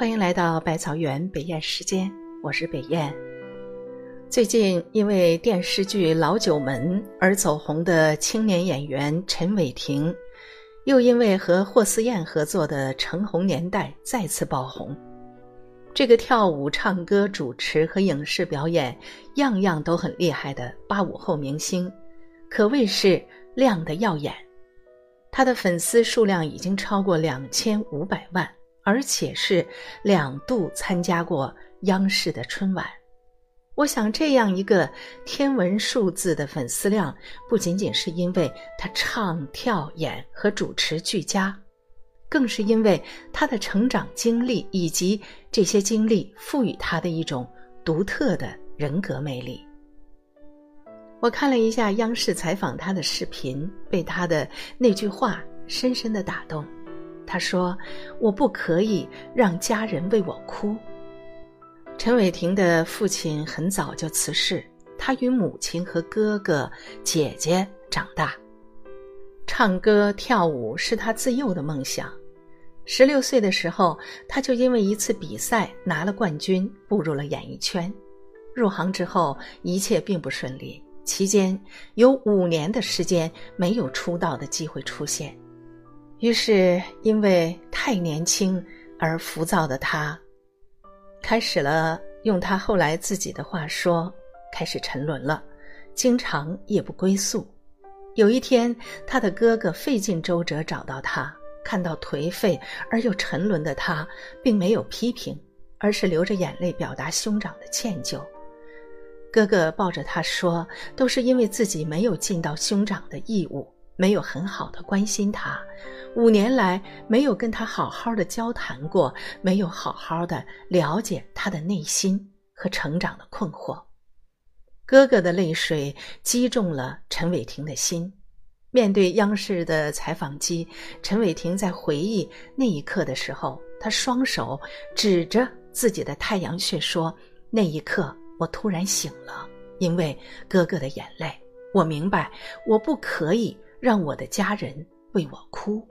欢迎来到百草园北燕时间，我是北燕。最近因为电视剧《老九门》而走红的青年演员陈伟霆，又因为和霍思燕合作的《橙红年代》再次爆红。这个跳舞、唱歌、主持和影视表演样样都很厉害的八五后明星，可谓是亮得耀眼。他的粉丝数量已经超过两千五百万，而且是两度参加过央视的春晚。我想，这样一个天文数字的粉丝量，不仅仅是因为他唱、跳、演和主持俱佳，更是因为他的成长经历以及这些经历赋予他的一种独特的人格魅力。我看了一下央视采访他的视频，被他的那句话深深的打动。他说：“我不可以让家人为我哭。”陈伟霆的父亲很早就辞世，他与母亲和哥哥姐姐长大。唱歌跳舞是他自幼的梦想。十六岁的时候，他就因为一次比赛拿了冠军，步入了演艺圈。入行之后，一切并不顺利。期间有五年的时间没有出道的机会出现，于是因为太年轻而浮躁的他，开始了用他后来自己的话说，开始沉沦了，经常夜不归宿。有一天，他的哥哥费尽周折找到他，看到颓废而又沉沦的他，并没有批评，而是流着眼泪表达兄长的歉疚。哥哥抱着他说：“都是因为自己没有尽到兄长的义务，没有很好的关心他，五年来没有跟他好好的交谈过，没有好好的了解他的内心和成长的困惑。”哥哥的泪水击中了陈伟霆的心。面对央视的采访机，陈伟霆在回忆那一刻的时候，他双手指着自己的太阳穴说：“那一刻。”我突然醒了，因为哥哥的眼泪，我明白我不可以让我的家人为我哭。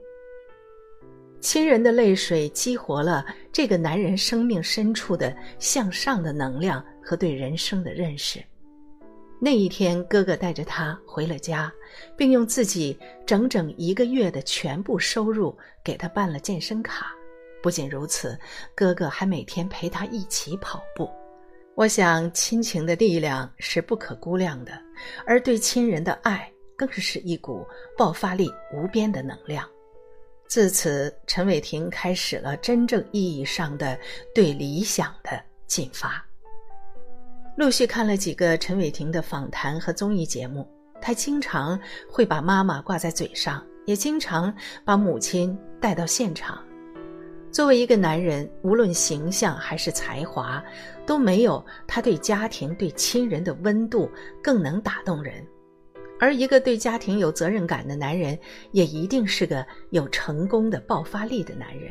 亲人的泪水激活了这个男人生命深处的向上的能量和对人生的认识。那一天，哥哥带着他回了家，并用自己整整一个月的全部收入给他办了健身卡。不仅如此，哥哥还每天陪他一起跑步。我想，亲情的力量是不可估量的，而对亲人的爱更是一股爆发力无边的能量。自此，陈伟霆开始了真正意义上的对理想的进发。陆续看了几个陈伟霆的访谈和综艺节目，他经常会把妈妈挂在嘴上，也经常把母亲带到现场。作为一个男人，无论形象还是才华，都没有他对家庭、对亲人的温度更能打动人。而一个对家庭有责任感的男人，也一定是个有成功的爆发力的男人。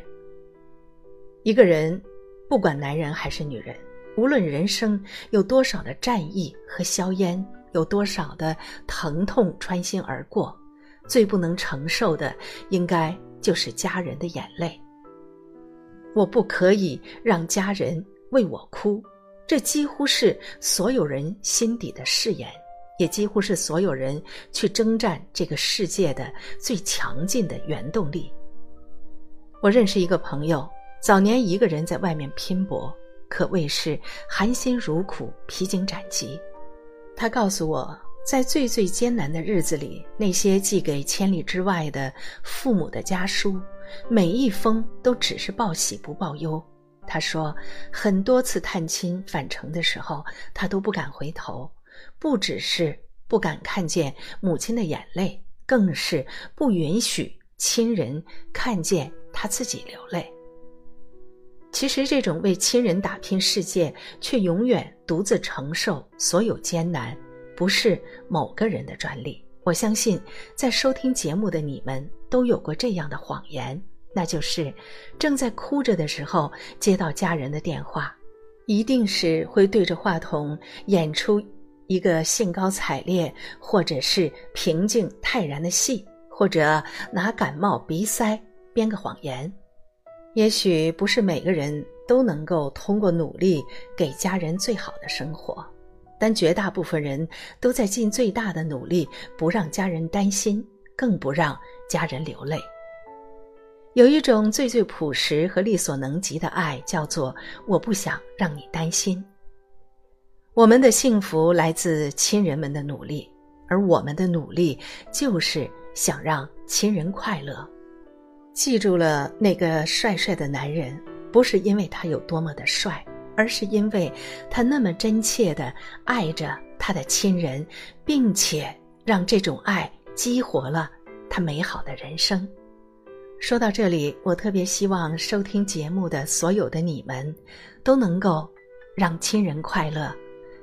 一个人，不管男人还是女人，无论人生有多少的战役和硝烟，有多少的疼痛穿心而过，最不能承受的，应该就是家人的眼泪。我不可以让家人为我哭，这几乎是所有人心底的誓言，也几乎是所有人去征战这个世界的最强劲的原动力。我认识一个朋友，早年一个人在外面拼搏，可谓是含辛茹苦、披荆斩棘。他告诉我，在最最艰难的日子里，那些寄给千里之外的父母的家书。每一封都只是报喜不报忧。他说，很多次探亲返程的时候，他都不敢回头，不只是不敢看见母亲的眼泪，更是不允许亲人看见他自己流泪。其实，这种为亲人打拼世界，却永远独自承受所有艰难，不是某个人的专利。我相信，在收听节目的你们都有过这样的谎言，那就是正在哭着的时候接到家人的电话，一定是会对着话筒演出一个兴高采烈或者是平静泰然的戏，或者拿感冒鼻塞编个谎言。也许不是每个人都能够通过努力给家人最好的生活，但绝大部分人都在尽最大的努力，不让家人担心，更不让家人流泪。有一种最最朴实和力所能及的爱，叫做“我不想让你担心”。我们的幸福来自亲人们的努力，而我们的努力就是想让亲人快乐。记住了那个帅帅的男人，不是因为他有多么的帅，而是因为他那么真切的爱着他的亲人，并且让这种爱激活了他美好的人生。说到这里，我特别希望收听节目的所有的你们，都能够让亲人快乐，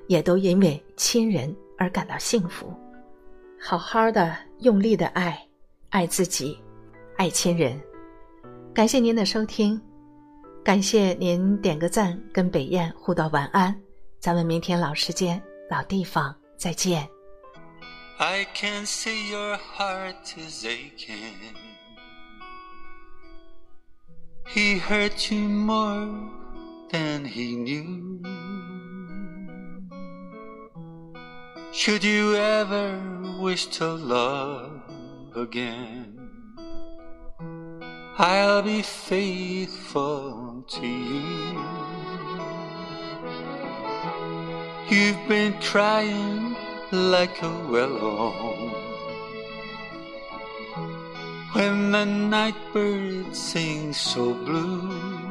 也都因为亲人而感到幸福。好好的用力的爱，爱自己，爱亲人。感谢您的收听，感谢您点个赞，跟北燕互道晚安。咱们明天老时间、老地方再见。I can see your heart is aching. He hurt you more than he knew. Should you ever wish to love again, I'll be faithful to you. You've been crying like a willow when the night bird sings so blue.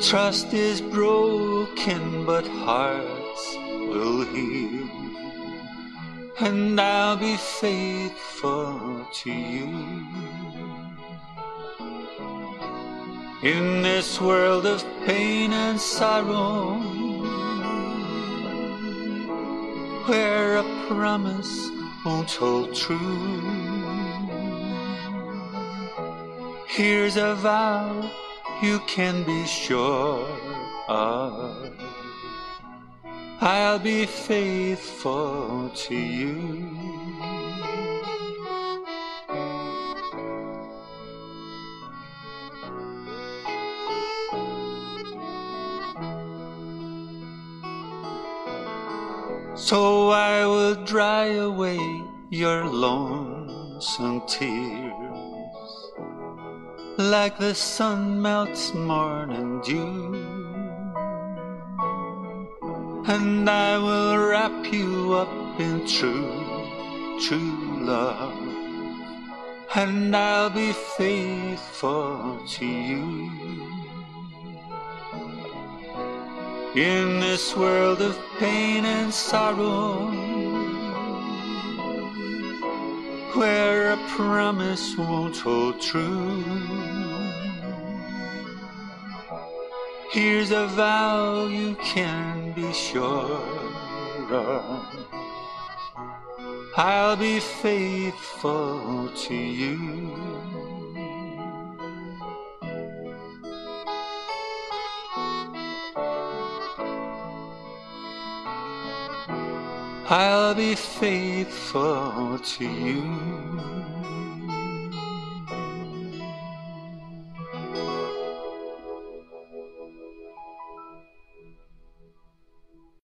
Trust is broken, but hearts will heal, and I'll be faithful to you. In this world of pain and sorrow, where a promise won't hold true. Here's a vow you can be sure of. I'll be faithful to you. So I will dry away your lonesome tears like the sun melts morning dew. And I will wrap you up in true, true love. And I'll be faithful to you. In this world of pain and sorrow, where a promise won't hold true, here's a vow you can be sure. I'll be faithful to you. I'll be faithful to you.